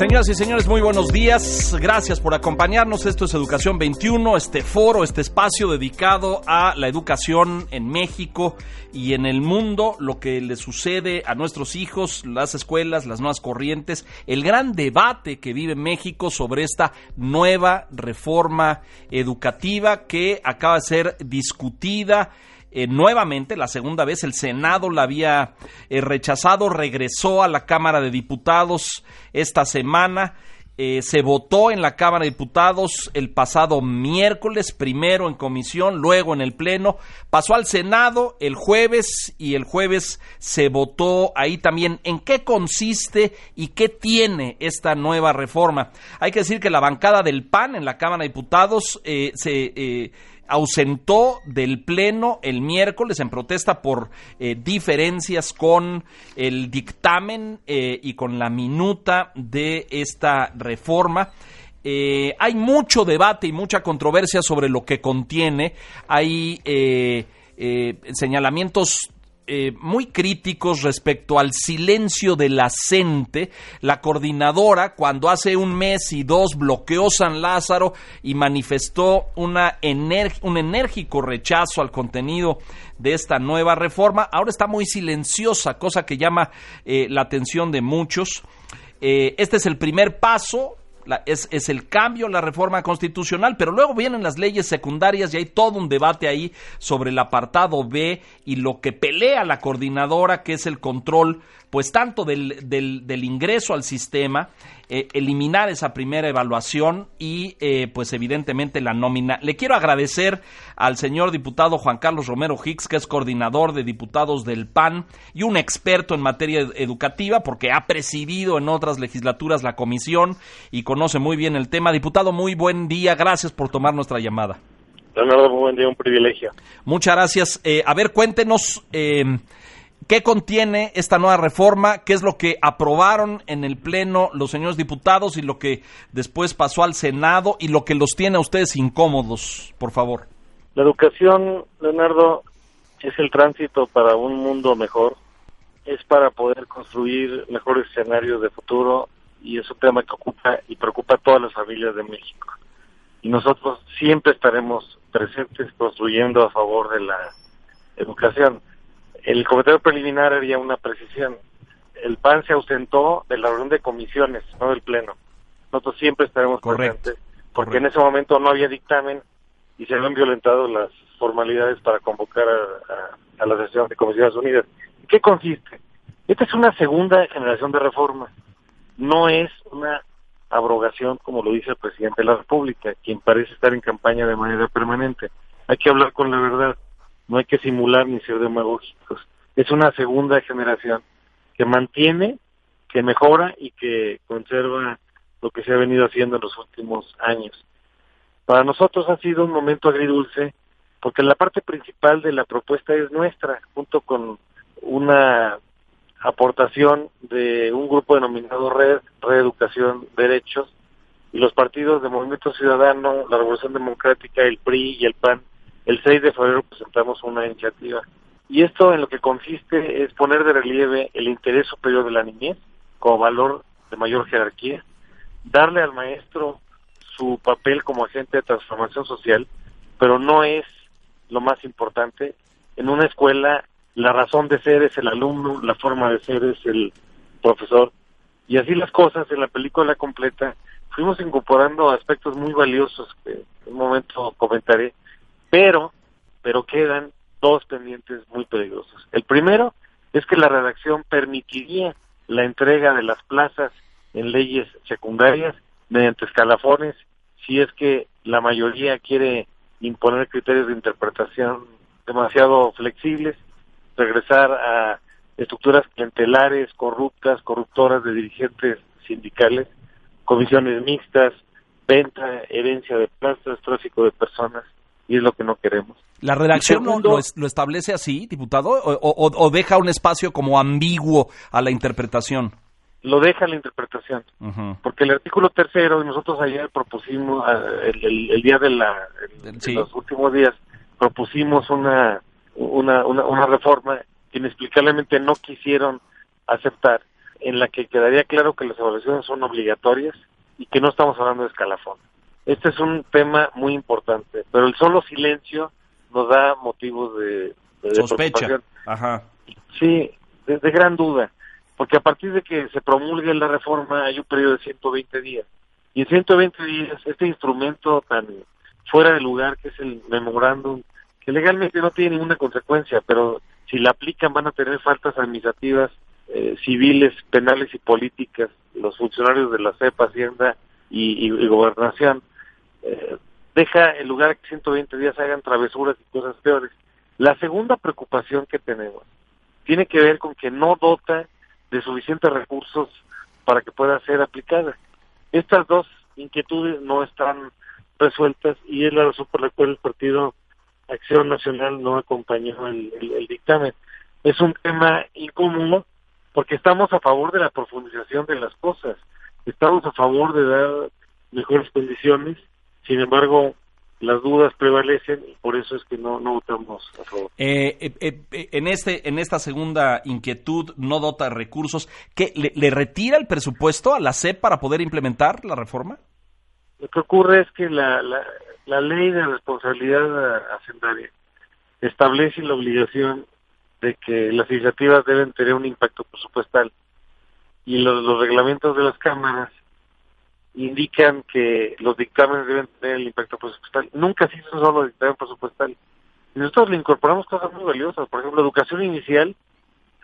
Señoras y señores, muy buenos días. Gracias por acompañarnos. Esto es Educación 21, este foro, este espacio dedicado a la educación en México y en el mundo, lo que le sucede a nuestros hijos, las escuelas, las nuevas corrientes, el gran debate que vive México sobre esta nueva reforma educativa que acaba de ser discutida eh, nuevamente, la segunda vez, el Senado la había eh, rechazado, regresó a la Cámara de Diputados esta semana. Eh, se votó en la Cámara de Diputados el pasado miércoles, primero en comisión, luego en el Pleno, pasó al Senado el jueves y el jueves se votó ahí también en qué consiste y qué tiene esta nueva reforma. Hay que decir que la bancada del PAN en la Cámara de Diputados se ausentó del Pleno el miércoles en protesta por eh, diferencias con el dictamen eh, y con la minuta de esta reforma. Eh, hay mucho debate y mucha controversia sobre lo que contiene. Hay señalamientos eh, muy críticos respecto al silencio de la CENTE, la coordinadora, cuando hace un mes y dos bloqueó San Lázaro y manifestó una un enérgico rechazo al contenido de esta nueva reforma, ahora está muy silenciosa, cosa que llama eh, la atención de muchos. Eh, este es el primer paso, es, es, el cambio, la reforma constitucional, pero luego vienen las leyes secundarias y hay todo un debate ahí sobre el apartado B y lo que pelea la coordinadora, que es el control pues tanto del, del, ingreso al sistema, eh, eliminar esa primera evaluación y eh, pues evidentemente la nómina. Le quiero agradecer al señor diputado Juan Carlos Romero Hicks, que es coordinador de diputados del PAN y un experto en materia educativa, porque ha presidido en otras legislaturas la comisión y conoce muy bien el tema. Diputado, muy buen día, gracias por tomar nuestra llamada. Leonardo, muy buen día, un privilegio. Muchas gracias. Eh, a ver, cuéntenos ¿Qué contiene esta nueva reforma? ¿Qué es lo que aprobaron en el Pleno los señores diputados y lo que después pasó al Senado y lo que los tiene a ustedes incómodos, por favor? La educación, Leonardo, es el tránsito para un mundo mejor, es para poder construir mejores escenarios de futuro y es un tema que ocupa y preocupa a todas las familias de México. Y nosotros siempre estaremos presentes construyendo a favor de la educación el comentario preliminar haría una precisión. El PAN se ausentó de la reunión de comisiones, no del Pleno. Nosotros siempre estaremos presentes, porque en ese momento no había dictamen y se habían violentado las formalidades para convocar a, la sesión de Comisiones Unidas. ¿Qué consiste? Esta es una segunda generación de reformas. No es una abrogación, como lo dice el presidente de la República, quien parece estar en campaña de manera permanente. Hay que hablar con la verdad no hay que simular ni ser demagógicos. Es una segunda generación que mantiene, que mejora y que conserva lo que se ha venido haciendo en los últimos años. Para nosotros ha sido un momento agridulce porque la parte principal de la propuesta es nuestra, junto con una aportación de un grupo denominado Red, Reeducación Derechos, y los partidos de Movimiento Ciudadano, la Revolución Democrática, el PRI y el PAN el 6 de febrero presentamos una iniciativa. Y esto en lo que consiste es poner de relieve el interés superior de la niñez como valor de mayor jerarquía, darle al maestro su papel como agente de transformación social, pero no es lo más importante. En una escuela la razón de ser es el alumno, la forma de ser es el profesor. Y así las cosas en la película completa fuimos incorporando aspectos muy valiosos que en un momento comentaré pero, pero quedan dos pendientes muy peligrosos. El primero es que la redacción permitiría la entrega de las plazas en leyes secundarias mediante escalafones si es que la mayoría quiere imponer criterios de interpretación demasiado flexibles, regresar a estructuras clientelares, corruptas, corruptoras de dirigentes sindicales, comisiones mixtas, venta, herencia de plazas, tráfico de personas y es lo que no queremos. ¿La redacción segundo- lo, lo establece así, diputado, o, o- o deja un espacio como ambiguo a la interpretación? Lo deja la interpretación. Ujú. porque el artículo tercero, nosotros ayer propusimos, ah, el, el- el día de la, el- Sí. los últimos días, propusimos una, una, una, una reforma que inexplicablemente no quisieron aceptar, en la que quedaría claro que las evaluaciones son obligatorias y que no estamos hablando de escalafón. Este es un tema muy importante, pero el solo silencio nos da motivos de, de Sospecha. preocupación. Ajá. Sí, de, de gran duda, porque a partir de que se promulgue la reforma hay un periodo de 120 días. Y en 120 días, este instrumento tan fuera de lugar que es el memorándum, que legalmente no tiene ninguna consecuencia, pero si la aplican van a tener faltas administrativas, eh, civiles, penales y políticas, los funcionarios de la CEP, Hacienda y, y- y Gobernación, eh, deja en lugar que 120 días hagan travesuras y cosas peores. La segunda preocupación que tenemos tiene que ver con que no dota de suficientes recursos para que pueda ser aplicada. Estas dos inquietudes no están resueltas y es la razón por la cual el Partido Acción Nacional no acompañó el, el- el dictamen. Es un tema incómodo porque estamos a favor de la profundización de las cosas, estamos a favor de dar mejores condiciones, sin embargo, las dudas prevalecen y por eso es que no, no votamos a favor. Eh, eh, eh, eh, en este en esta segunda inquietud no dota recursos ¿qué, le, le retira el presupuesto a la CEP para poder implementar la reforma Lo que ocurre es que la, la, la ley de responsabilidad hacendaria establece la obligación de que las iniciativas deben tener un impacto presupuestal y los, los reglamentos de las cámaras indican que los dictámenes deben tener el impacto presupuestal. Nunca se hizo solo dictamen presupuestal. Y nosotros le incorporamos cosas muy valiosas, por ejemplo, educación inicial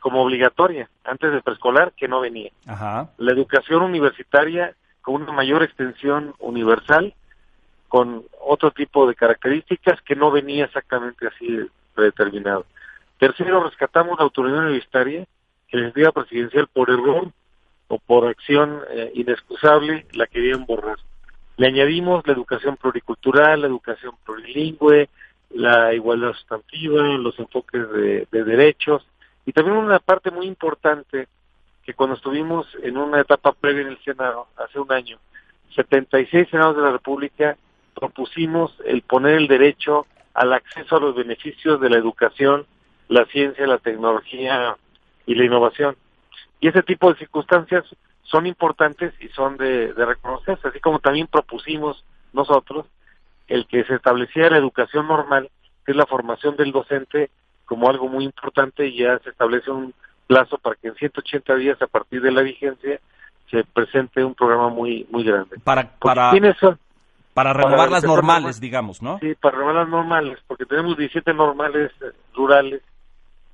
como obligatoria, antes de preescolar, que no venía Ajá. la educación universitaria con una mayor extensión universal, con otro tipo de características que no venía exactamente así predeterminado. Tercero, rescatamos la autonomía universitaria, que la iniciativa presidencial por error o por acción eh, inexcusable la querían borrar. Le añadimos la educación pluricultural, la educación plurilingüe, la igualdad sustantiva, los enfoques de, de derechos y también una parte muy importante que cuando estuvimos en una etapa previa en el Senado, hace un año, 76 senados de la República propusimos el poner el derecho al acceso a los beneficios de la educación, la ciencia, la tecnología y la innovación. Y ese tipo de circunstancias son importantes y son de, de reconocerse, así como también propusimos nosotros el que se estableciera la educación normal, que es la formación del docente, como algo muy importante y ya se establece un plazo para que en 180 días a partir de la vigencia se presente un programa muy muy grande. para para ¿quiénes son? para renovar para las normales normal. digamos no Sí, para renovar las normales, porque tenemos 17 normales eh, rurales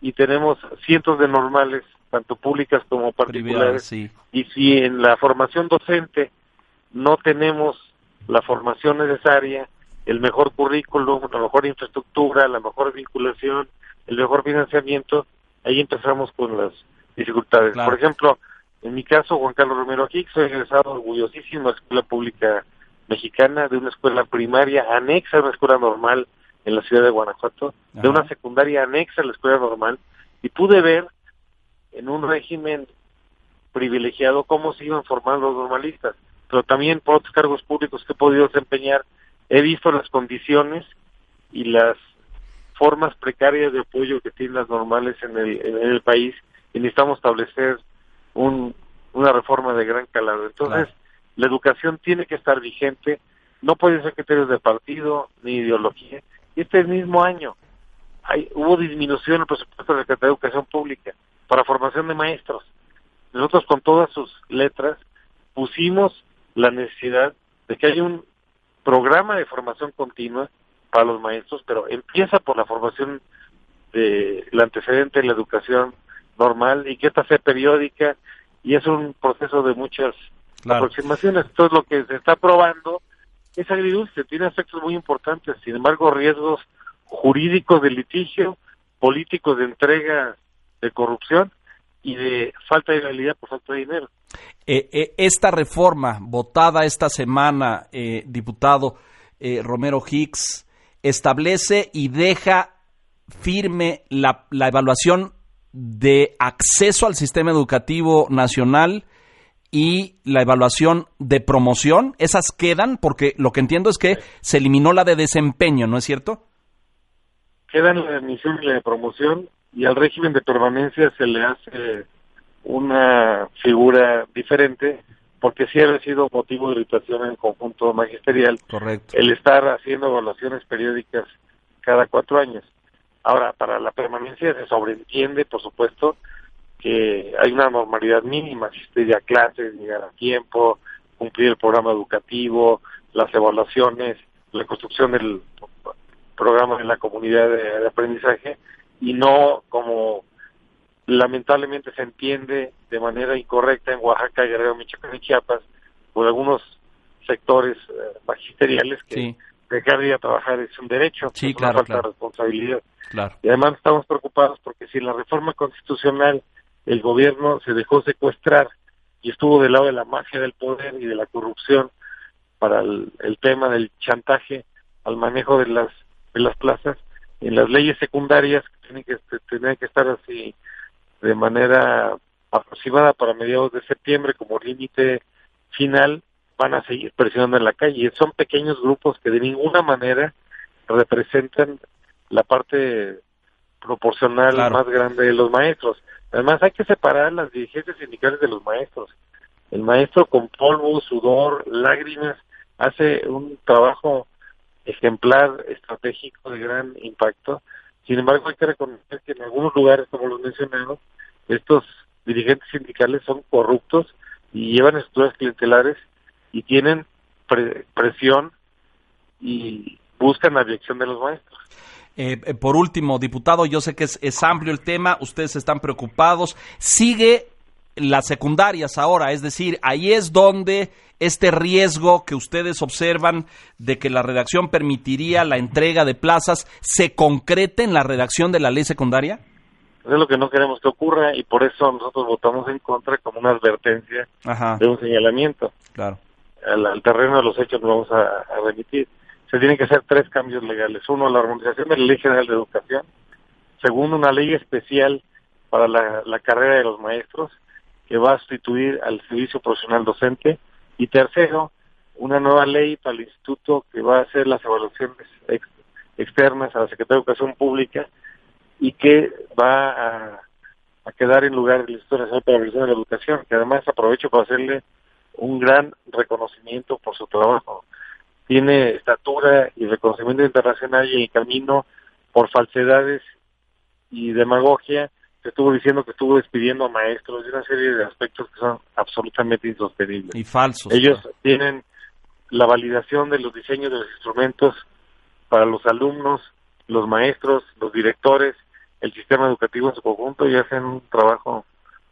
y tenemos cientos de normales, tanto públicas como particulares. sí Y si en la formación docente no tenemos la formación necesaria, el mejor currículum, la mejor infraestructura, la mejor vinculación, el mejor financiamiento, ahí empezamos con las dificultades. Claro. Por ejemplo, en mi caso, Juan Carlos Romero Hicks, soy egresado orgullosísimo de la Escuela Pública Mexicana, de una escuela primaria anexa a una escuela normal en la ciudad de Guanajuato, de una secundaria anexa a la escuela normal, y pude ver en un régimen privilegiado cómo se iban formando los normalistas, pero también por otros cargos públicos que he podido desempeñar, he visto las condiciones y las formas precarias de apoyo que tienen las normales en el, en el país y necesitamos establecer un, una reforma de gran calado. Entonces, Claro. la educación tiene que estar vigente, no pueden ser criterios de partido ni ideología. Y este mismo año hay, hubo disminución en el presupuesto de la Secretaría de Educación Pública para formación de maestros. Nosotros con todas sus letras pusimos la necesidad de que haya un programa de formación continua para los maestros, pero empieza por la formación de la antecedente de la educación normal y que esta sea periódica y es un proceso de muchas Claro. aproximaciones. Entonces lo que se está probando es agridulce, tiene aspectos muy importantes, sin embargo riesgos jurídicos de litigio, políticos de entrega de corrupción y de falta de realidad por falta de dinero. Eh, eh, esta reforma votada esta semana, eh, diputado eh, Romero Hicks, establece y deja firme la, la evaluación de acceso al sistema educativo nacional y la evaluación de promoción, esas quedan porque lo que entiendo es que se eliminó la de desempeño, ¿no es cierto? Quedan la de admisión y la de promoción y al régimen de permanencia se le hace una figura diferente porque sí ha sido motivo de irritación en el conjunto magisterial Correcto. el estar haciendo evaluaciones periódicas cada cuatro años. Ahora, para la permanencia se sobreentiende, por supuesto, que hay una normalidad mínima, asistir a clases, llegar a tiempo, cumplir el programa educativo, las evaluaciones, la construcción del programa en la comunidad de, de aprendizaje y no como lamentablemente se entiende de manera incorrecta en Oaxaca, Guerrero, Michoacán y Chiapas por algunos sectores eh, magisteriales que Sí. dejar de ir a trabajar es un derecho, Sí, es claro, una falta claro. de responsabilidad. Claro. Y además estamos preocupados porque si la reforma constitucional el gobierno se dejó secuestrar y estuvo del lado de la mafia del poder y de la corrupción para el, el tema del chantaje al manejo de las de las plazas en las leyes secundarias que tienen que tener que estar así de manera aproximada para mediados de septiembre como límite final van a seguir presionando en la calle son pequeños grupos que de ninguna manera representan la parte proporcional Claro. más grande de los maestros. Además hay que separar las dirigencias sindicales de los maestros. El maestro con polvo, sudor, lágrimas, hace un trabajo ejemplar, estratégico de gran impacto. Sin embargo, hay que reconocer que en algunos lugares, como los mencionados, estos dirigentes sindicales son corruptos y llevan estructuras clientelares y tienen pre- presión y buscan la dirección de los maestros. Eh, eh, por último, diputado, yo sé que es, es amplio el tema, ustedes están preocupados. Sigue las secundarias ahora, es decir, ahí es donde este riesgo que ustedes observan de que la redacción permitiría la entrega de plazas se concrete en la redacción de la ley secundaria. Es lo que no queremos que ocurra y por eso nosotros votamos en contra como una advertencia Ajá, de un señalamiento. claro. Al, al terreno de los hechos nos vamos a, a remitir. Se tienen que hacer tres cambios legales. Uno, la armonización de la Ley General de Educación. Segundo, una ley especial para la, la carrera de los maestros que va a sustituir al servicio profesional docente. Y tercero, una nueva ley para el instituto que va a hacer las evaluaciones ex- externas a la Secretaría de Educación Pública y que va a, a quedar en lugar del Instituto Nacional para la de la Educación, que además aprovecho para hacerle un gran reconocimiento por su trabajo. Tiene estatura y reconocimiento internacional y el camino por falsedades y demagogia se estuvo diciendo que estuvo despidiendo a maestros y una serie de aspectos que son absolutamente insostenibles. Y falsos. Ellos tienen la validación de los diseños de los instrumentos para los alumnos, los maestros, los directores, el sistema educativo en su conjunto y hacen un trabajo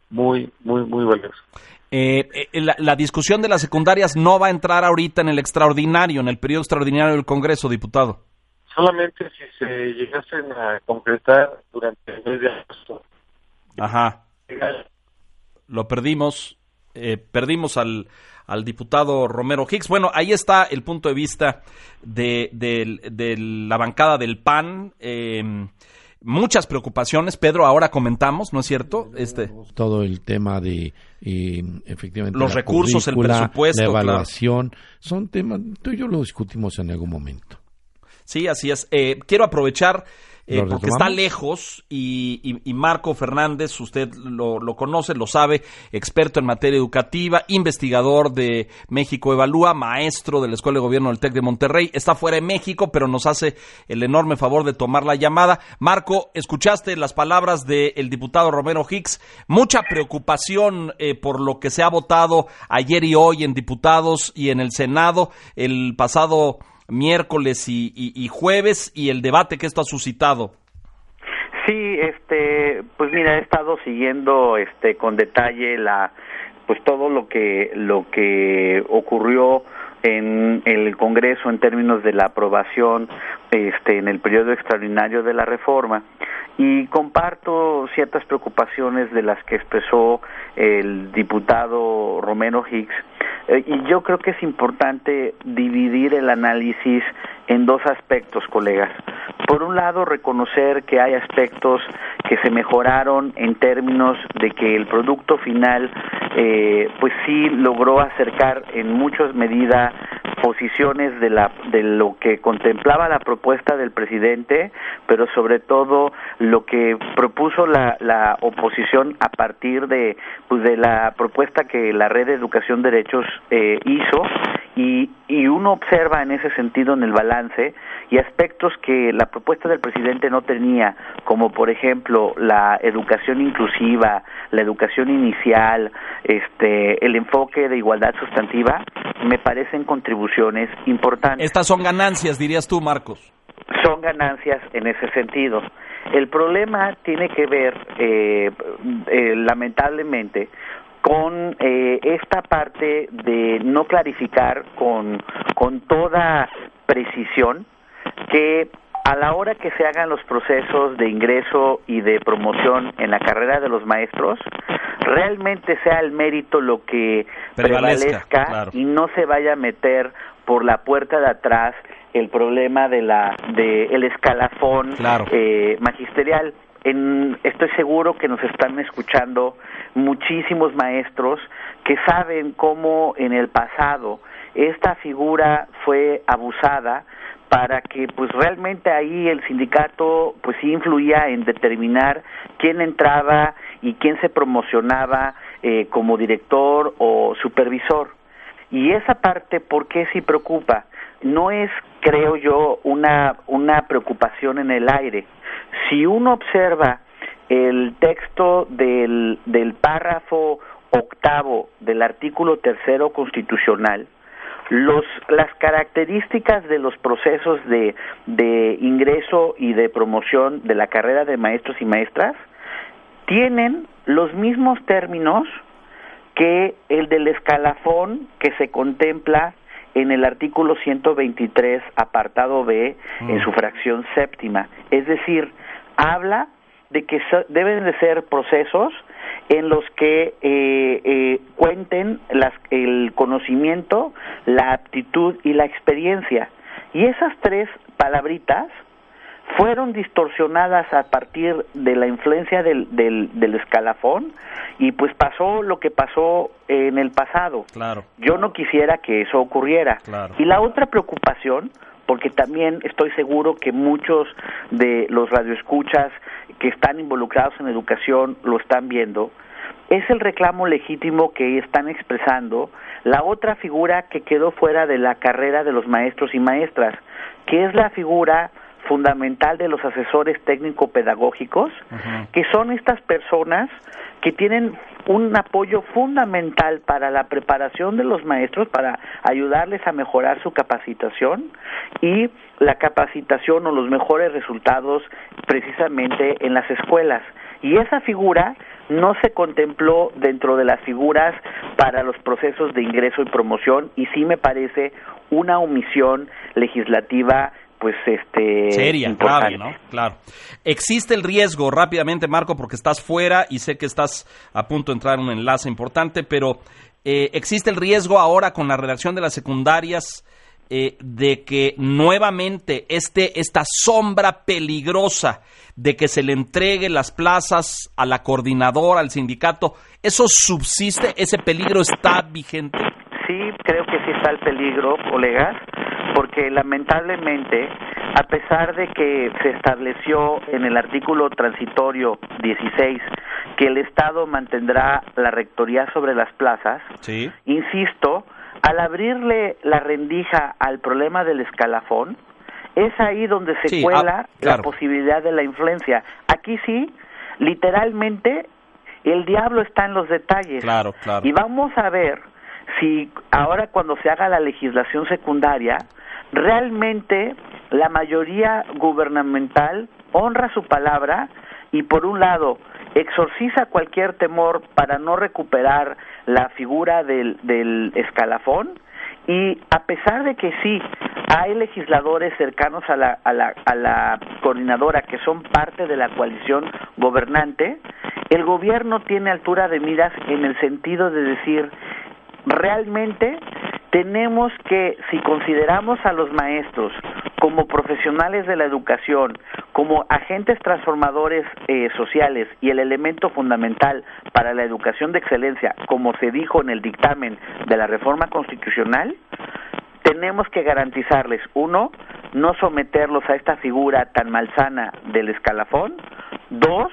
muy, muy, muy valioso. Eh, eh, la, la discusión de las secundarias no va a entrar ahorita en el extraordinario, en el periodo extraordinario del Congreso, diputado. Solamente si se llegasen a concretar durante el mes de agosto. Ajá. Lo perdimos, eh, perdimos al, al diputado Romero Hicks. Bueno, ahí está el punto de vista de, de- de la bancada del PAN. eh, muchas preocupaciones, Pedro, ahora comentamos, ¿no es cierto? Este, todo el tema de eh, efectivamente Los recursos, el presupuesto, la claro. evaluación, son temas, tú y yo lo discutimos en algún momento. Sí, así es. Eh, quiero aprovechar eh, ¿Lo porque está lejos y, y- y Marco Fernández, usted lo, lo conoce, lo sabe, experto en materia educativa, investigador de México Evalúa, maestro de la Escuela de Gobierno del TEC de Monterrey, está fuera de México, pero nos hace el enorme favor de tomar la llamada. Marco, escuchaste las palabras del diputado Romero Hicks, mucha preocupación eh, por lo que se ha votado ayer y hoy en diputados y en el Senado. El pasado miércoles y, jueves y el debate que esto ha suscitado. Sí, este, pues mira, he estado siguiendo este con detalle la pues todo lo que lo que ocurrió en el Congreso en términos de la aprobación este, en el periodo extraordinario de la reforma y comparto ciertas preocupaciones de las que expresó el diputado Romero Hicks eh, y yo creo que es importante dividir el análisis en dos aspectos, colegas. Por un lado, reconocer que hay aspectos que se mejoraron en términos de que el producto final, eh, pues sí logró acercar en muchas medidas posiciones de la de lo que contemplaba la propuesta del presidente, pero sobre todo lo que propuso la, la oposición a partir de pues de la propuesta que la red de educación derechos eh, hizo. Y, y uno observa en ese sentido en el balance y aspectos que la propuesta del presidente no tenía, como por ejemplo la educación inclusiva, la educación inicial, este, el enfoque de igualdad sustantiva, me parecen contribuciones importantes. Estas son ganancias, dirías tú, Marcos. Son ganancias en ese sentido. El problema tiene que ver, eh, eh, lamentablemente, con eh, esta parte de no clarificar con, con toda precisión que a la hora que se hagan los procesos de ingreso y de promoción en la carrera de los maestros, realmente sea el mérito lo que Prevalezca, prevalezca claro. y no se vaya a meter por la puerta de atrás el problema de la de el escalafón Claro. eh, magisterial. En, estoy seguro que nos están escuchando muchísimos maestros que saben cómo en el pasado esta figura fue abusada para que pues realmente ahí el sindicato pues sí influía en determinar quién entraba y quién se promocionaba eh, como director o supervisor. Y esa parte, ¿por qué sí preocupa? No es, creo yo, una, una preocupación en el aire. Si uno observa el texto del, del párrafo octavo del artículo tercero constitucional, los, las características de los procesos de, de ingreso y de promoción de la carrera de maestros y maestras tienen los mismos términos que el del escalafón que se contempla en el artículo 123, apartado B, en su fracción séptima. Es decir, habla de que so- deben de ser procesos en los que eh, eh, cuenten las, el conocimiento, la aptitud y la experiencia. Y esas tres palabritas fueron distorsionadas a partir de la influencia del, del, del escalafón y pues pasó lo que pasó en el pasado. Claro. Yo no quisiera que eso ocurriera. Claro. Y la otra preocupación, porque también estoy seguro que muchos de los radioescuchas que están involucrados en educación lo están viendo, es el reclamo legítimo que están expresando la otra figura que quedó fuera de la carrera de los maestros y maestras, que es la figura fundamental de los asesores técnico-pedagógicos, que son estas personas que tienen un apoyo fundamental para la preparación de los maestros, para ayudarles a mejorar su capacitación y la capacitación o los mejores resultados precisamente en las escuelas. Y esa figura no se contempló dentro de las figuras para los procesos de ingreso y promoción y sí me parece una omisión legislativa pues este Seria, importante. grave, ¿no? Claro. Existe el riesgo, rápidamente, Marco, porque estás fuera y sé que estás a punto de entrar en un enlace importante, pero eh, existe el riesgo ahora con la redacción de las secundarias eh, de que nuevamente este, esta sombra peligrosa de que se le entregue las plazas a la coordinadora, al sindicato, ¿eso subsiste? ¿Ese peligro está vigente? Sí, creo que sí está el peligro, colegas, porque lamentablemente, a pesar de que se estableció en el artículo transitorio 16 que el Estado mantendrá la rectoría sobre las plazas, Sí. insisto, al abrirle la rendija al problema del escalafón, es ahí donde se Sí, cuela ah, claro. la posibilidad de la influencia. Aquí sí, literalmente, el diablo está en los detalles. Claro, claro. Y vamos a ver si ahora cuando se haga la legislación secundaria, realmente la mayoría gubernamental honra su palabra y por un lado exorciza cualquier temor para no recuperar la figura del, del escalafón Y a pesar de que sí, hay legisladores cercanos a la, a la, a la coordinadora que son parte de la coalición gobernante, el gobierno tiene altura de miras en el sentido de decir, realmente tenemos que, si consideramos a los maestros como profesionales de la educación, como agentes transformadores eh, sociales y el elemento fundamental para la educación de excelencia, como se dijo en el dictamen de la reforma constitucional, tenemos que garantizarles, uno, no someterlos a esta figura tan malsana del escalafón, dos,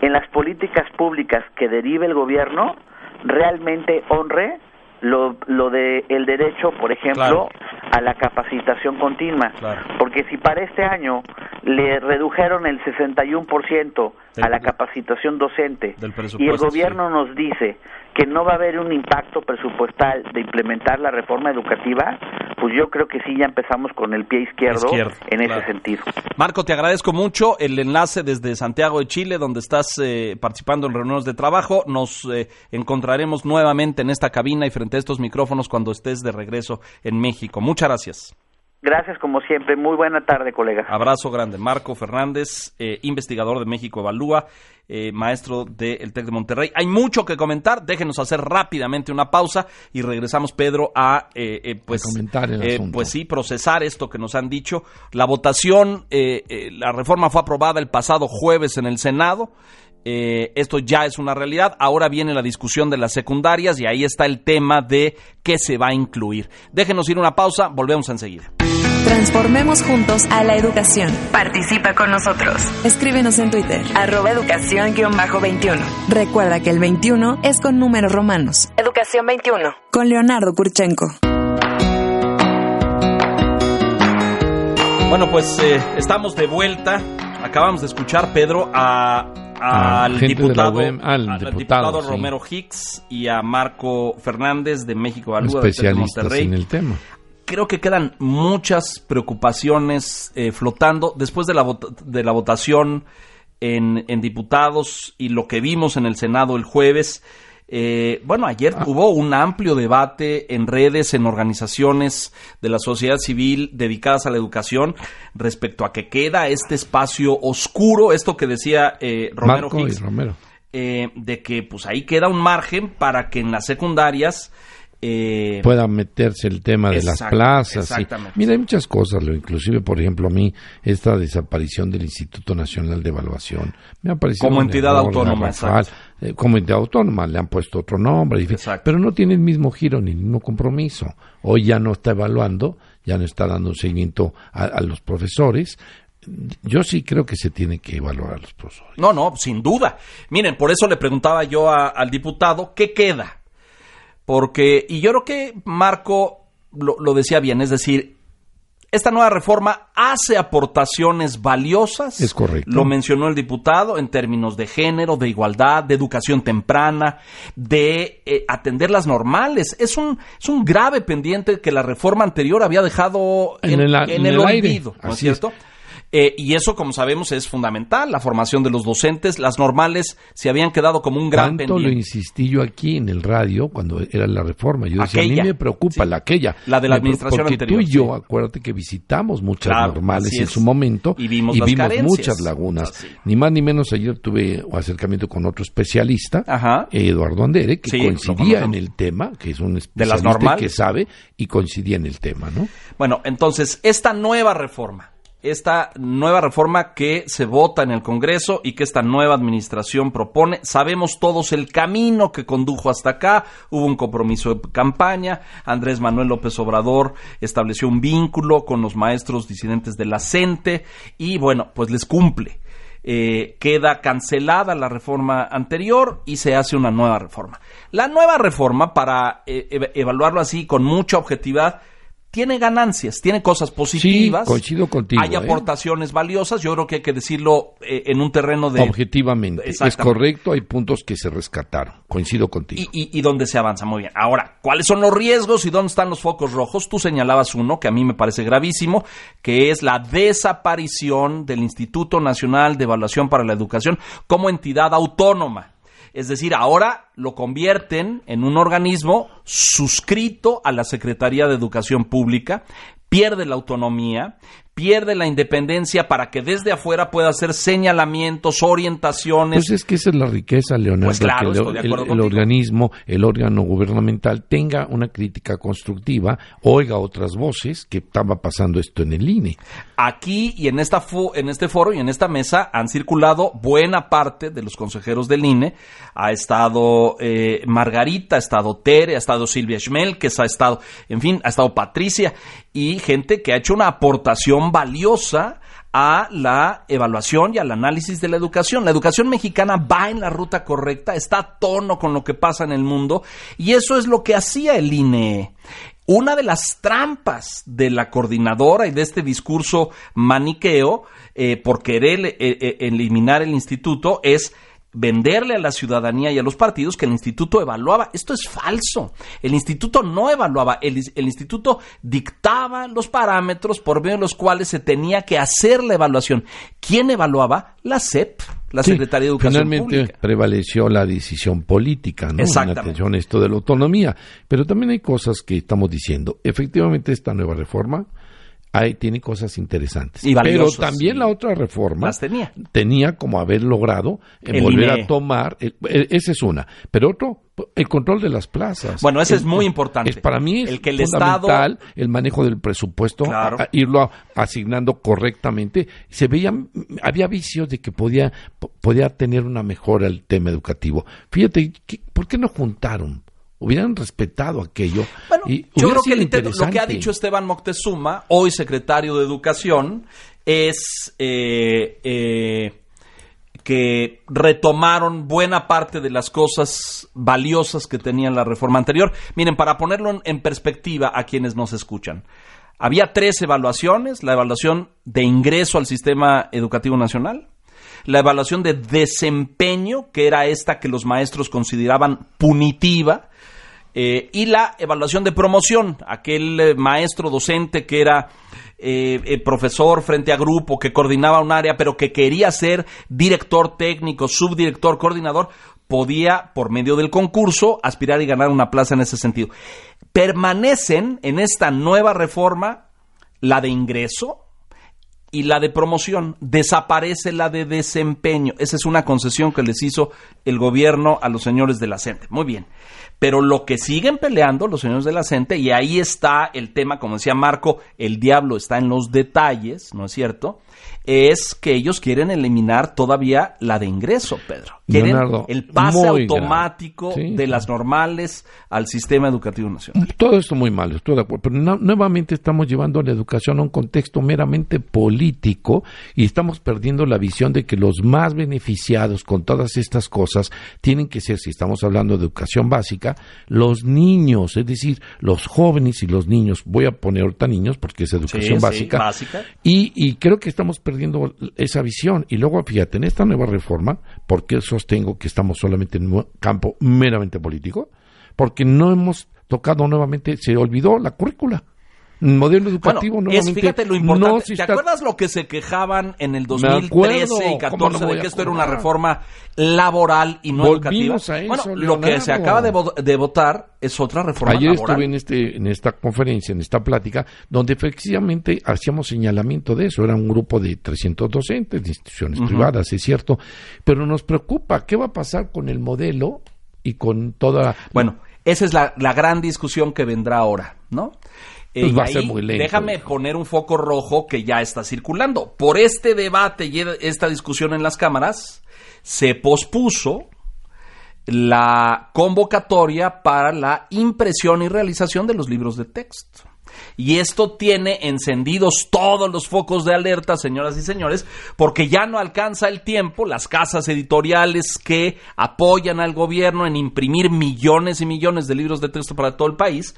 en las políticas públicas que derive el gobierno, realmente honre lo, lo de el derecho, por ejemplo, a la capacitación continua. Porque si para este año le redujeron el 61% a la capacitación docente y el gobierno nos dice que no va a haber un impacto presupuestal de implementar la reforma educativa, pues yo creo que sí ya empezamos con el pie izquierdo, en ese sentido. Marco, te agradezco mucho el enlace desde Santiago de Chile, donde estás eh, participando en reuniones de trabajo. Nos eh, encontraremos nuevamente en esta cabina y frente a estos micrófonos cuando estés de regreso en México. Muchas gracias. Gracias como siempre. Muy buena tarde, colega. Abrazo grande. Marco Fernández, eh, investigador de México Evalúa, eh, maestro del TEC de Monterrey. Hay mucho que comentar. Déjenos hacer rápidamente una pausa y regresamos, Pedro, a eh, pues, pues sí, procesar esto que nos han dicho. La votación, la reforma fue aprobada el pasado jueves en el Senado. esto ya es una realidad. Ahora viene la discusión de las secundarias y ahí está el tema de qué se va a incluir. Déjenos ir una pausa, volvemos enseguida. Transformemos juntos a la educación. Participa con nosotros. Escríbenos en Twitter. Arroba educación-21. Recuerda que el 21 es con números romanos. Educación 21. Con Leonardo Kurchenko. Bueno, pues eh, estamos de vuelta. Acabamos de escuchar, Pedro, a al, diputado, al, diputado, Romero Hicks y a Marco Fernández de México Valúa de Monterrey. en el tema creo que quedan muchas preocupaciones eh, flotando después de la, de la votación en, diputados y lo que vimos en el Senado el jueves. Eh, bueno, ayer ah. hubo un amplio debate en redes, en organizaciones de la sociedad civil dedicadas a la educación respecto a que queda este espacio oscuro, esto que decía eh, Romero, Romero. de que pues ahí queda un margen para que en las secundarias eh, pueda meterse el tema de las plazas. mira, hay muchas cosas, lo, inclusive, por ejemplo, a mí esta desaparición del Instituto Nacional de Evaluación me ha parecido... Como entidad autónoma. Eh, como entidad autónoma, le han puesto otro nombre, pero no tiene el mismo giro ni el mismo compromiso. Hoy ya no está evaluando, ya no está dando seguimiento a, los profesores, yo sí creo que se tiene que evaluar a los profesores. No, no, sin duda. Miren, por eso le preguntaba yo al diputado, ¿qué queda? Porque, y yo creo que Marco lo, decía bien, es decir, esta nueva reforma hace aportaciones valiosas. Es correcto. Lo mencionó el diputado en términos de género, de igualdad, de educación temprana, de eh, atender las normales. Es un, es un grave pendiente que la reforma anterior había dejado en, el, olvido, ¿no es cierto? Eh, y eso, como sabemos, es fundamental. La formación de los docentes, las normales, se habían quedado como un gran Tanto lo insistí yo aquí en el radio cuando era la reforma. Yo decía, a mí me preocupa la aquella. La de la administración porque tú y yo, acuérdate que visitamos muchas normales en su momento y vimos, muchas lagunas. Ni más ni menos ayer tuve un acercamiento con otro especialista, Eduardo Andere, que coincidía en el tema, que es un especialista que sabe y coincidía en el tema, ¿no? Bueno, entonces, esta nueva reforma esta nueva reforma que se vota en el Congreso y que esta nueva administración propone. Sabemos todos el camino que condujo hasta acá. Hubo un compromiso de campaña. Andrés Manuel López Obrador estableció un vínculo con los maestros disidentes de la CENTE y bueno, pues les cumple. Eh, queda cancelada la reforma anterior y se hace una nueva reforma. La nueva reforma, para eh, evaluarlo así con mucha objetividad, tiene ganancias, tiene cosas positivas. Sí, coincido contigo. Hay ¿eh? aportaciones valiosas. Yo creo que hay que decirlo eh, en un terreno de. Objetivamente. Es correcto, hay puntos que se rescataron. Coincido contigo. Y, y, donde se avanza muy bien. Ahora, ¿cuáles son los riesgos y dónde están los focos rojos? Tú señalabas uno que a mí me parece gravísimo, que es la desaparición del Instituto Nacional de Evaluación para la Educación como entidad autónoma Es decir, ahora lo convierten en un organismo suscrito a la Secretaría de Educación Pública, pierde la autonomía, pierde la independencia para que desde afuera pueda hacer señalamientos, orientaciones. Pues es que esa es la riqueza, Leonardo, Pues claro, que el, estoy de el- el organismo, el órgano gubernamental tenga una crítica constructiva, oiga otras voces que estaba pasando esto en el INE. Aquí y en, esta en este foro y en esta mesa han circulado buena parte de los consejeros del INE. Ha estado eh, Margarita, ha estado Tere, ha estado Silvia Schmelkes, ha estado, en fin, ha estado Patricia y gente que ha hecho una aportación valiosa a la evaluación y al análisis de la educación. La educación mexicana va en la ruta correcta, está a tono con lo que pasa en el mundo y eso es lo que hacía el INE. Una de las trampas de la coordinadora y de este discurso maniqueo eh, por querer eh, eh, eliminar el instituto es venderle a la ciudadanía y a los partidos que el instituto evaluaba. Esto es falso. El instituto no evaluaba, el, el instituto dictaba los parámetros por medio de los cuales se tenía que hacer la evaluación. ¿Quién evaluaba? La SEP, la Sí, Secretaría de Educación Finalmente Pública. prevaleció la decisión política, ¿no? En atención a esto de la autonomía. Pero también hay cosas que estamos diciendo. Efectivamente, esta nueva reforma hay, tiene cosas interesantes. Y Pero también sí. la otra reforma tenía. tenía como haber logrado eh, volver INE. a tomar, eh, esa es una, pero otro, el control de las plazas. Bueno, ese es muy importante. Es, para mí es El que el fundamental el manejo del presupuesto, Claro. a- a irlo a- asignando correctamente. Se veían, había vicios de que podía, po- podía tener una mejora el tema educativo. Fíjate, ¿qué- ¿por qué no juntaron? Hubieran respetado aquello. Bueno, y yo creo que sido el intento- lo que ha dicho Esteban Moctezuma, hoy secretario de Educación, es eh, eh, que retomaron buena parte de las cosas valiosas que tenía la reforma anterior. Miren, para ponerlo en, en perspectiva a quienes nos escuchan. Había tres evaluaciones, la evaluación de ingreso al sistema educativo nacional, la evaluación de desempeño, que era esta que los maestros consideraban punitiva, eh, y la evaluación de promoción, aquel eh, maestro docente que era eh, profesor frente a grupo, que coordinaba un área, pero que quería ser director técnico, subdirector, coordinador, podía, por medio del concurso, aspirar y ganar una plaza en ese sentido. Permanecen en esta nueva reforma la de ingreso, y la de promoción, desaparece la de desempeño. Esa es una concesión que les hizo el gobierno a los señores de la CENTE. Muy bien. Pero lo que siguen peleando los señores de la CENTE, y ahí está el tema, como decía Marco, el diablo está en los detalles, ¿no es cierto? Es que ellos quieren eliminar todavía la de ingreso, Pedro. Quieren Leonardo, el pase automático. Sí, de las normales al sistema educativo nacional. Todo esto muy malo, estoy de acuerdo. Pero no- nuevamente estamos llevando la educación a un contexto meramente político y estamos perdiendo la visión de que los más beneficiados con todas estas cosas tienen que ser, si estamos hablando de educación básica, los niños, es decir, los jóvenes y los niños. Voy a poner ahorita niños porque es educación sí, básica. básica. Y, y creo que estamos perdiendo esa visión. Y luego, fíjate, en esta nueva reforma, ¿por qué sostengo que estamos solamente en un campo meramente político? Porque no hemos tocado nuevamente, se olvidó la currícula. El modelo educativo Bueno, es, fíjate lo importante. no ¿Te está- acuerdas lo que se quejaban en el Me 2013 acuerdo, y 14 ¿cómo no voy de que esto era una reforma laboral y no Volvimos educativa? a eso, bueno, lo que se acaba de, vo- de votar es otra reforma Ayer laboral. estuve en, este, en esta conferencia, en esta plática, donde efectivamente hacíamos señalamiento de eso. Era un grupo de 300 docentes de instituciones privadas, es cierto. Pero nos preocupa, ¿qué va a pasar con el modelo y con toda... Bueno, esa es la, la gran discusión que vendrá ahora, ¿no? Eh, Pues va a ser muy lento, Déjame poner un foco rojo que ya está circulando. Por este debate y esta discusión en las cámaras, se pospuso la convocatoria para la impresión y realización de los libros de texto. Y esto tiene encendidos todos los focos de alerta, señoras y señores, porque ya no alcanza el tiempo las casas editoriales que apoyan al gobierno en imprimir millones y millones de libros de texto para todo el país.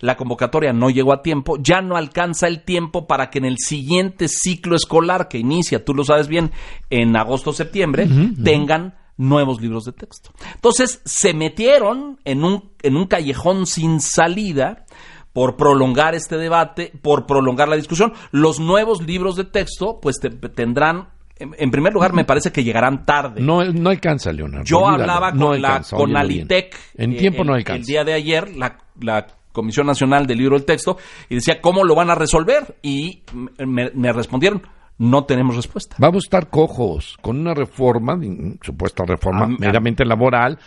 La convocatoria no llegó a tiempo, ya no alcanza el tiempo para que en el siguiente ciclo escolar que inicia, tú lo sabes bien, en agosto-septiembre, tengan nuevos libros de texto. Entonces se metieron en un, en un callejón sin salida por prolongar este debate, por prolongar la discusión. Los nuevos libros de texto pues te- tendrán en, primer lugar, me parece que llegarán tarde. No, no alcanza, Leonardo. Yo hablaba con la con Alitec. En tiempo no el, alcanza. El día de ayer, la, la Comisión Nacional del Libro del Texto, y decía, ¿cómo lo van a resolver? Y me, me respondieron, no tenemos respuesta. Vamos a estar cojos con una reforma, supuesta reforma ah, meramente laboral,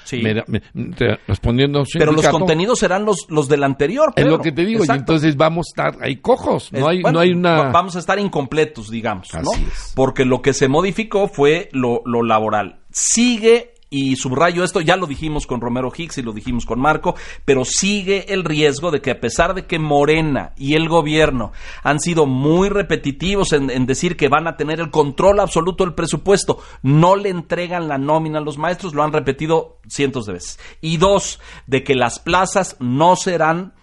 respondiendo Pero los contenidos serán los, los del anterior. Es lo que te digo, y entonces vamos a estar ahí cojos. No, hay, no hay una... Vamos a estar incompletos, digamos, ¿no? Porque lo que se modificó fue lo, lo laboral. Sigue y subrayo esto, ya lo dijimos con Romero Hicks y lo dijimos con Marco, pero sigue el riesgo de que a pesar de que Morena y el gobierno han sido muy repetitivos en, decir que van a tener el control absoluto del presupuesto, no le entregan la nómina a los maestros, lo han repetido cientos de veces. Y dos, de que las plazas no serán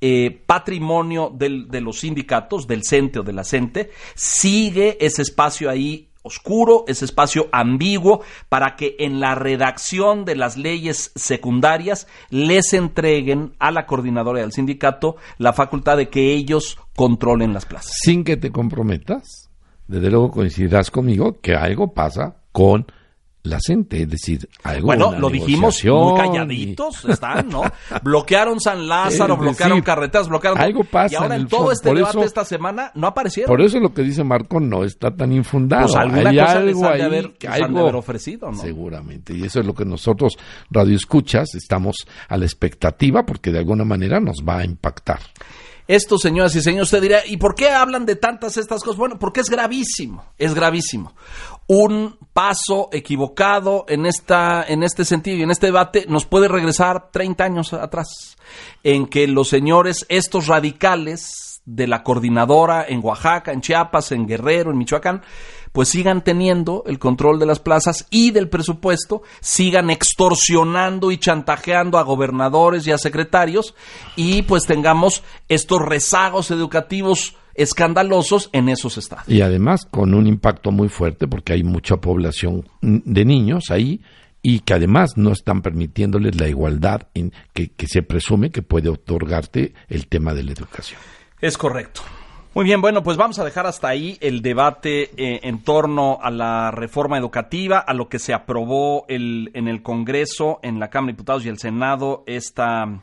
eh, patrimonio de los sindicatos, del CENTE o de la CENTE, sigue ese espacio ahí oscuro, ese espacio ambiguo, para que en la redacción de las leyes secundarias les entreguen a la coordinadora y al sindicato la facultad de que ellos controlen las plazas. Sin que te comprometas, desde luego coincidirás conmigo que algo pasa con la gente, es decir, algo Bueno, lo dijimos muy calladitos, están, ¿no? bloquearon San Lázaro, bloquearon carreteras, bloquearon algo pasa y ahora en, todo este debate esta semana no aparecieron. Por eso lo que dice Marco no está tan infundado. Pues alguna Hay cosa algo ahí haber, que algo, haber ofrecido, ¿no? Seguramente, y eso es lo que nosotros Radio Escuchas estamos a la expectativa porque de alguna manera nos va a impactar. Esto, señoras y señores, usted dirá, ¿y por qué hablan de tantas estas cosas? Bueno, porque es gravísimo, es gravísimo. Un paso equivocado en, esta, en este sentido y en este debate nos puede regresar 30 años atrás, en que los señores, estos radicales de la coordinadora en Oaxaca, en Chiapas, en Guerrero, en Michoacán, pues sigan teniendo el control de las plazas y del presupuesto, sigan extorsionando y chantajeando a gobernadores y a secretarios y pues tengamos estos rezagos educativos escandalosos en esos estados. Y además con un impacto muy fuerte porque hay mucha población de niños ahí y que además no están permitiéndoles la igualdad en que, que se presume que puede otorgarte el tema de la educación. Es correcto. Muy bien, bueno, pues vamos a dejar hasta ahí el debate eh, en torno a la reforma educativa, a lo que se aprobó el, en el Congreso, en la Cámara de Diputados y el Senado esta,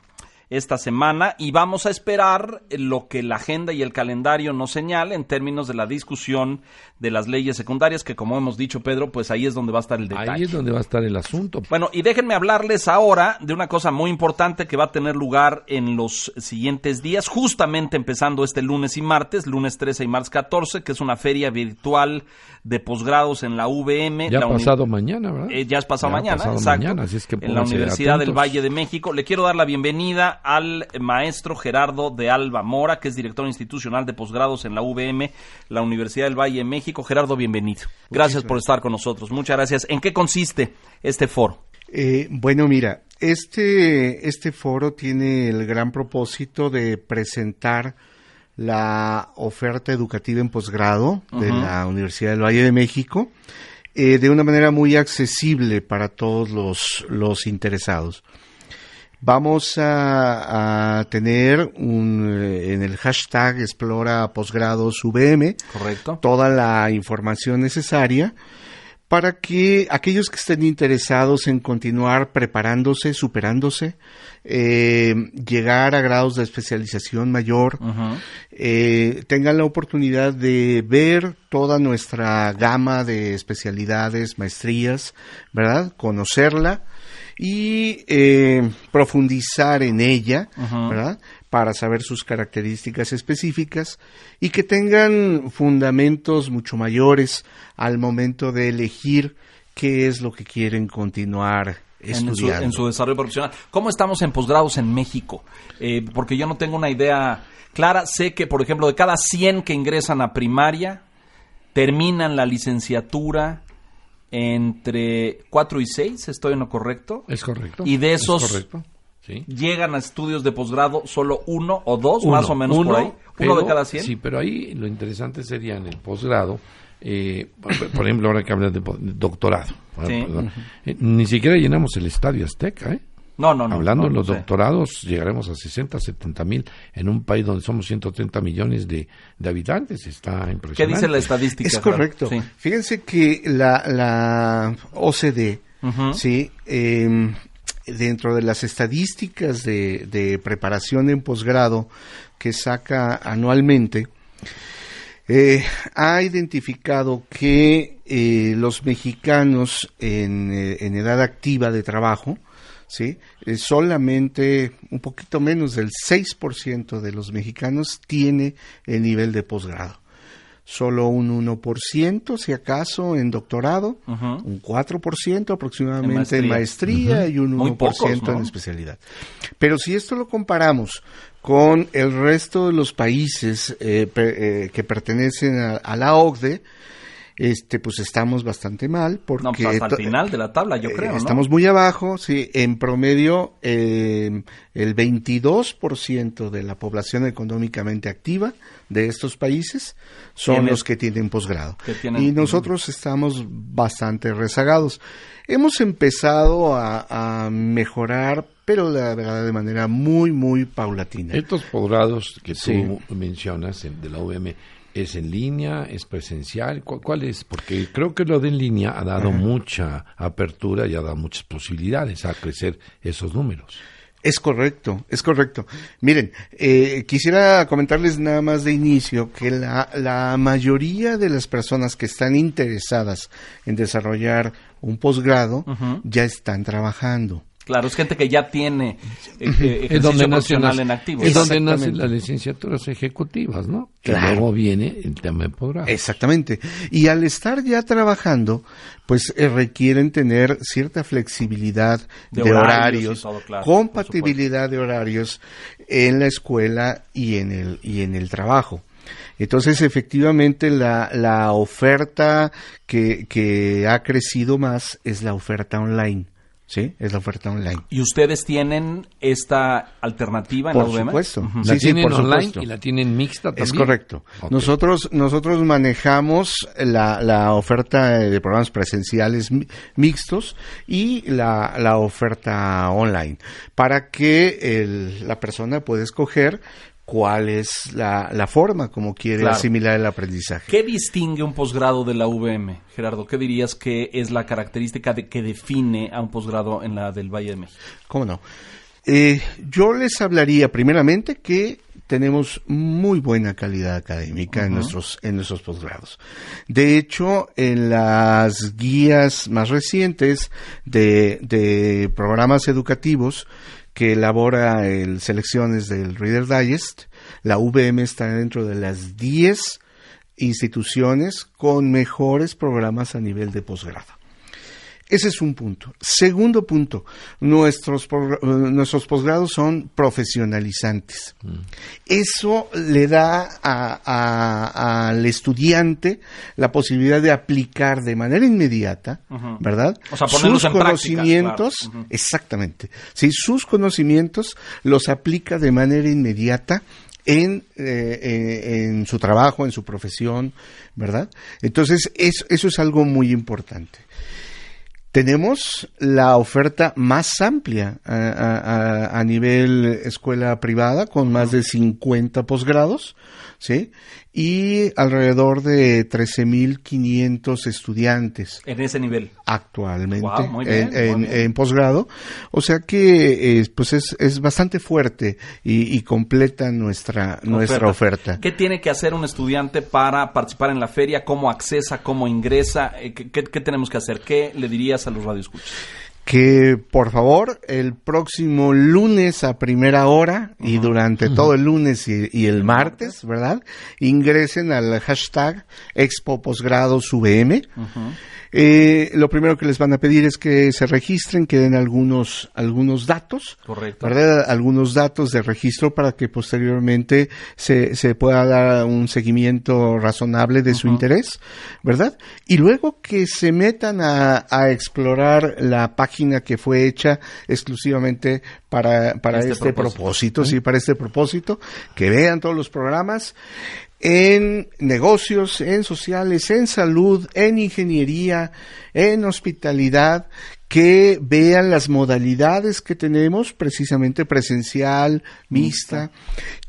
esta semana y vamos a esperar lo que la agenda y el calendario nos señale en términos de la discusión de las leyes secundarias, que como hemos dicho, Pedro, pues ahí es donde va a estar el detalle. Ahí es donde va a estar el asunto. Bueno, y déjenme hablarles ahora de una cosa muy importante que va a tener lugar en los siguientes días, justamente empezando este lunes y martes, lunes 13 y martes 14, que es una feria virtual de posgrados en la VM. Ya ha pasado mañana, ¿verdad? Eh, ya es pasado mañana, exacto. así es que en la Universidad del Valle de México. Le quiero dar la bienvenida al maestro Gerardo de Alba Mora, que es director institucional de posgrados en la VM, la Universidad del Valle de México Gerardo, bienvenido. Gracias por estar con nosotros. Muchas gracias. ¿En qué consiste este foro? Eh, bueno, mira, este, este foro tiene el gran propósito de presentar la oferta educativa en posgrado de la Universidad del Valle de México eh, de una manera muy accesible para todos los, los interesados. Vamos a, tener un, eh, en el hashtag Explora Posgrados VM Correcto. toda la información necesaria para que aquellos que estén interesados en continuar preparándose, superándose, eh, llegar a grados de especialización mayor, eh, tengan la oportunidad de ver toda nuestra gama de especialidades, maestrías, ¿verdad? Conocerla y eh, profundizar en ella, ¿verdad? Para saber sus características específicas y que tengan fundamentos mucho mayores al momento de elegir qué es lo que quieren continuar estudiando. En su, desarrollo profesional. ¿Cómo estamos en posgrados en México? Eh, porque yo no tengo una idea clara. Sé que, por ejemplo, de cada 100 que ingresan a primaria, terminan la licenciatura entre 4 y 6, ¿estoy en lo correcto? Es correcto. Y de esos llegan a estudios de posgrado solo uno o dos, más o menos por ahí. uno de cada 100. Sí, pero ahí lo interesante sería en el posgrado, eh, por, ejemplo, ahora que hablas de doctorado. Eh, ni siquiera llenamos el estadio Azteca, ¿eh? No, no, no. Hablando no, de los doctorados, llegaremos a 60, 70 mil en un país donde somos 130 millones de, de habitantes. Está impresionante. ¿Qué dice la estadística? Es correcto. Sí. Fíjense que la, la OCDE, Ujú. sí, eh, dentro de las estadísticas de, de preparación en posgrado que saca anualmente, eh, ha identificado que eh, los mexicanos en, eh, en edad activa de trabajo, ¿sí? Eh, solamente un poquito menos del 6% de los mexicanos tiene el nivel de posgrado. Solo un 1%, si acaso, en doctorado, Ujú. un 4% aproximadamente En en maestría. y un 1% Muy pocos, ¿no? en especialidad. Pero si esto lo comparamos con el resto de los países eh, eh, que pertenecen a, a la OCDE, este, pues estamos bastante mal porque No, pues hasta el final de la tabla, yo eh, creo, ¿no? Estamos muy abajo, sí, en promedio eh, el 22% de la población económicamente activa de estos países son Tiene- los que tienen posgrado. y nosotros estamos bastante rezagados. Hemos empezado a, a mejorar, pero la verdad de manera muy, muy paulatina. Estos posgrados que tú Sí. mencionas en- de la UVM, ¿es en línea? ¿Es presencial? ¿Cuál, cuál es? Porque creo que lo de en línea ha dado mucha apertura y ha dado muchas posibilidades a crecer esos números. Es correcto, es correcto. Miren, eh, quisiera comentarles nada más de inicio que la, la mayoría de las personas que están interesadas en desarrollar un posgrado ya están trabajando. Claro, es gente que ya tiene eh, Es donde ejercicio nacen profesional las, en activo. es donde nacen las licenciaturas ejecutivas, ¿no? Que Claro. luego viene el tema de posgrado. Exactamente. Y al estar ya trabajando, pues eh, requieren tener cierta flexibilidad De de, horarios horarios, y todo, claro, compatibilidad de horarios en la escuela y en el, y en el trabajo. Entonces, efectivamente, la, la oferta que, que ha crecido más es la oferta online. ¿Sí? Es la oferta online. ¿Y ustedes tienen esta alternativa en Por la supuesto. Ujú. La Sí, sí, tienen por online supuesto. y la tienen mixta también. Es correcto. Ok. Nosotros, nosotros manejamos la, la oferta de programas presenciales mi- mixtos y la, la oferta online para que el- la persona pueda escoger cuál es la, la forma como quiere Claro. asimilar el aprendizaje. ¿Qué distingue un posgrado de la UVM, Gerardo? ¿Qué dirías que es la característica de, que define a un posgrado en la del Valle de México? ¿Cómo no? Eh, yo les hablaría primeramente que tenemos muy buena calidad académica en nuestros en nuestros posgrados. De hecho, en las guías más recientes de, de programas educativos que elabora el selecciones del Reader Digest, la VM está dentro de las 10 instituciones con mejores programas a nivel de posgrado. Ese es un punto. Segundo punto, nuestros, eh, nuestros posgrados son profesionalizantes. Eso le da a- a- al estudiante la posibilidad de aplicar de manera inmediata. ¿verdad? O sea, ponerlos sus en práctica, conocimientos, exactamente. Sí, sus conocimientos los aplica de manera inmediata en, eh, eh, en su trabajo, en su profesión, ¿verdad? Entonces, es- eso es algo muy importante. Tenemos la oferta más amplia a, nivel escuela privada, con más de 50 posgrados, ¿sí? Y alrededor de 13.500 estudiantes En ese nivel. actualmente muy bien, en, posgrado. O sea que eh, pues es, es bastante fuerte y, y completa nuestra, nuestra oferta. ¿Qué tiene que hacer un estudiante para participar en la feria? ¿Cómo accesa? ¿Cómo ingresa? Eh, ¿Qué, qué- qué tenemos que hacer? ¿Qué le dirías a los radioescuchas? Que por favor el próximo lunes a primera hora y durante todo el lunes y, y el martes, ¿verdad? Ingresen al hashtag Expo Posgrados VM. Eh, lo primero que les van a pedir es que se registren, que den algunos, algunos datos. Correcto. ¿verdad? Algunos datos de registro para que posteriormente se, se pueda dar un seguimiento razonable de su interés, ¿verdad? Y luego que se metan a, a explorar la página que fue hecha exclusivamente para, para Este este, propósito. propósito, sí, para este propósito, que vean todos los programas en negocios, en sociales, en salud, en ingeniería, en hospitalidad, que vean las modalidades que tenemos, precisamente presencial, mixta,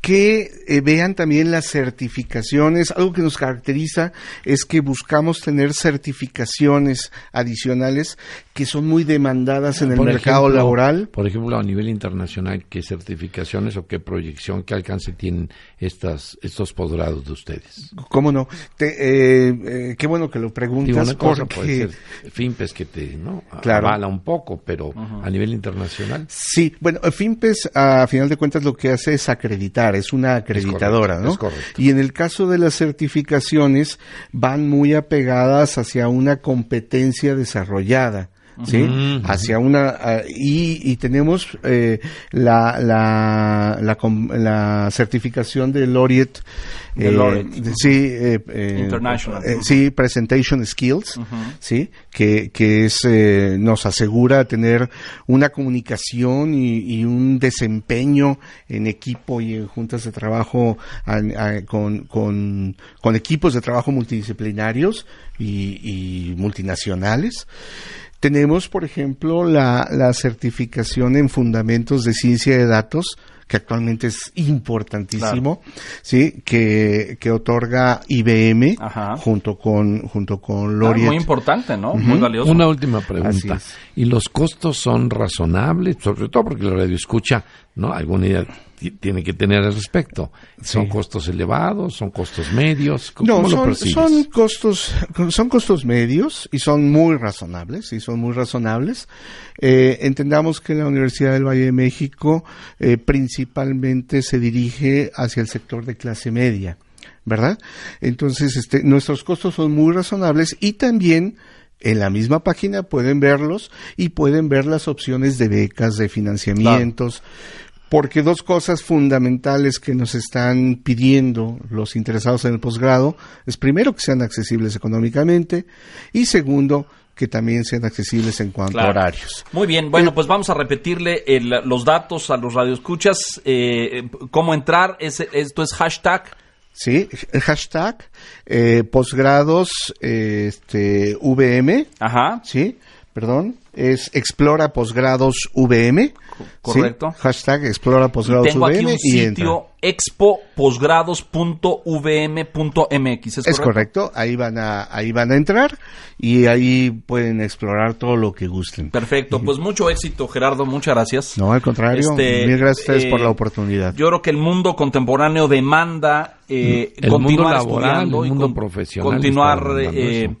que eh, vean también las certificaciones. Algo que nos caracteriza es que buscamos tener certificaciones adicionales que son muy demandadas en el mercado laboral. Por ejemplo, a nivel internacional, ¿qué certificaciones o qué proyección, qué alcance tienen estas, estos posgrados de ustedes? ¿Cómo no? Te, eh, eh, qué bueno que lo preguntas. una cosa puede ser FIMPES que te ¿no? Claro. avala un poco, pero a nivel internacional. Sí, bueno, FIMPES a final de cuentas lo que hace es acreditar, es una acreditadora, Es ¿no? correcto. Y en el caso de las certificaciones van muy apegadas hacia una competencia desarrollada. ¿Sí? Hacia una. ah, y, y tenemos eh, la, la, la, com- la certificación de Laureate. De eh, Laureate. de- sí, eh, eh, International. eh, sí, Presentation Skills. ¿sí? Que, que es, eh, nos asegura tener una comunicación y, y un desempeño en equipo y en juntas de trabajo a- a- con, con, con equipos de trabajo multidisciplinarios y, y multinacionales. Tenemos, por ejemplo, la, la certificación en fundamentos de ciencia de datos, que actualmente es importantísimo, sí, que, que otorga IBM Ajá. junto con junto con Ah, muy importante, ¿no? Muy valioso. Una última pregunta. ¿Y los costos son razonables? Sobre todo porque la radio escucha, ¿no? Alguna idea tiene que tener al respecto. ¿Son Sí. costos elevados? ¿Son costos medios? ¿Cómo, No, lo son, son costos, son costos medios y son muy razonables, y son muy razonables. Eh, entendamos que la Universidad del Valle de México eh, principalmente se dirige hacia el sector de clase media, ¿verdad? Entonces, este, nuestros costos son muy razonables y también en la misma página pueden verlos y pueden ver las opciones de becas, de financiamientos. Porque dos cosas fundamentales que nos están pidiendo los interesados en el posgrado es primero que sean accesibles económicamente y segundo que también sean accesibles en cuanto Claro. a horarios. Muy bien, bueno, pues vamos a repetirle el- los datos a los radioescuchas. Eh, ¿Cómo entrar? Es- esto es hashtag. Sí, el hashtag eh, posgrados eh, este, VM, Ajá. sí, perdón, es explora posgrados VM. ¿sí? correcto. Hashtag explora posgrados Tengo aquí VM un y sitio expoposgrados.vm.mx. ¿Es, Es correcto, ahí van a ahí van a entrar y ahí pueden explorar todo lo que gusten. Perfecto, pues mucho éxito, Gerardo. Muchas gracias. No, al contrario, Este, mil gracias a ustedes por eh, la oportunidad. Yo creo que el mundo contemporáneo demanda eh, El mundo continuar laboral, estudiando el y mundo con- profesional continuar eh, eso.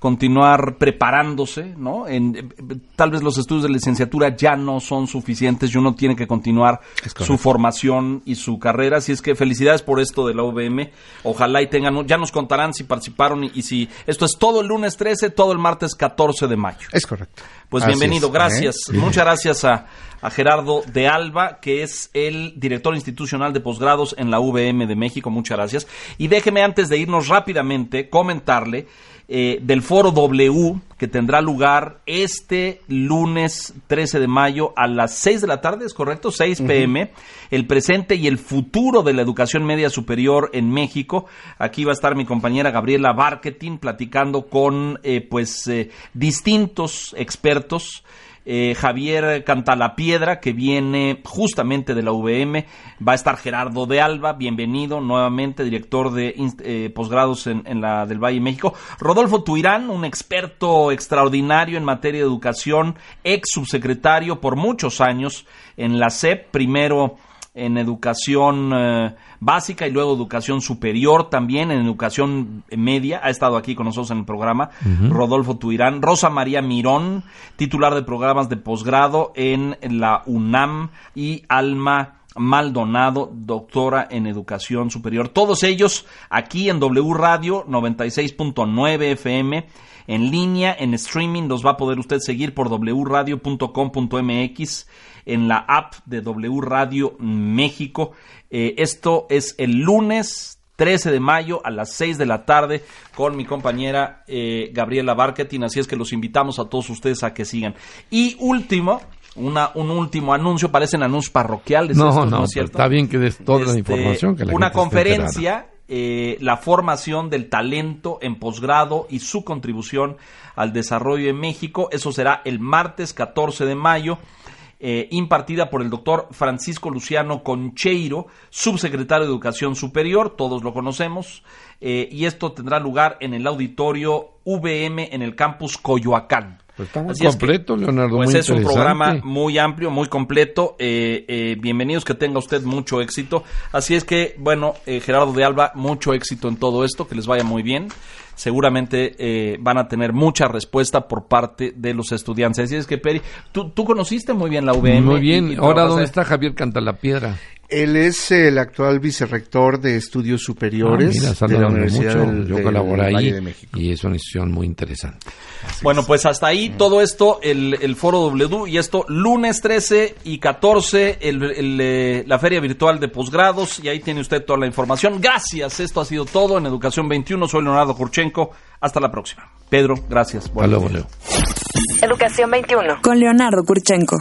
Continuar preparándose, ¿no? En, eh, tal vez los estudios de licenciatura ya no son suficientes y uno tiene que continuar su formación y su carrera. Así es que felicidades por esto de la UVM. Ojalá y tengan, ya nos contarán si participaron y, y si esto es todo el lunes 13, todo el martes 14 de mayo. Es correcto. Pues Así bienvenido, es, gracias. ¿eh? Muchas gracias a, a Gerardo de Alba, que es el director institucional de posgrados en la VM de México. Muchas gracias. Y déjeme antes de irnos rápidamente comentarle eh, del foro W que tendrá lugar este lunes 13 de mayo a las 6 de la tarde, ¿es correcto? 6 pm. El presente y el futuro de la educación media superior en México. Aquí va a estar mi compañera Gabriela Barketing platicando con eh, pues eh, distintos expertos. Eh, Javier Cantalapiedra, que viene justamente de la UVM. Va a estar Gerardo de Alba, bienvenido nuevamente, director de eh, posgrados en, en la del Valle de México. Rodolfo Tuirán, un experto extraordinario en materia de educación, ex subsecretario por muchos años en la SEP, primero en educación eh, básica y luego educación superior también, en educación media. Ha estado aquí con nosotros en el programa Rodolfo Tuirán. Rosa María Mirón, titular de programas de posgrado en la UNAM y Alma Maldonado, doctora en educación superior. Todos ellos aquí en W Radio 96.9 FM en línea, en streaming, los va a poder usted seguir por wradio.com.mx, en la app de W Radio México. Eh, esto es el lunes 13 de mayo a las 6 de la tarde con mi compañera eh, Gabriela Barketin, así es que los invitamos a todos ustedes a que sigan. Y último, una, un último anuncio, parecen anuncios parroquiales. No, estos, no, es pero cierto? está bien que des toda la Este, información que la Una gente conferencia eh, la formación del talento en posgrado y su contribución al desarrollo en México. Eso será el martes 14 de mayo. Eh, impartida por el doctor Francisco Luciano Concheiro, subsecretario de Educación Superior, todos lo conocemos, eh, y esto tendrá lugar en el auditorio VM en el campus Coyoacán. Pues está muy completo, Leonardo. Pues es un programa muy amplio, muy completo. Eh, eh, bienvenidos, que tenga usted mucho éxito. Así es que, bueno, eh, Gerardo de Alba, mucho éxito en todo esto, que les vaya muy bien. Seguramente van a tener mucha respuesta por parte de los estudiantes. Así es que, Peri, tú, tú conociste muy bien la UVM. Muy bien. Ahora, ¿dónde está Javier Cantalapiedra? Él es el actual vicerrector de estudios superiores ah, de la Universidad mucho. Yo colaboro ahí y es una institución muy interesante. bueno, pues hasta ahí todo esto, el, el, Foro W y esto lunes 13 y 14, el, eh, la feria virtual de posgrados y ahí tiene usted toda la información. Gracias, esto ha sido todo en Educación 21. Soy Leonardo Kurchenko. Hasta la próxima. Pedro, gracias. Hasta luego, Leo. Educación 21. Con Leonardo Kurchenko.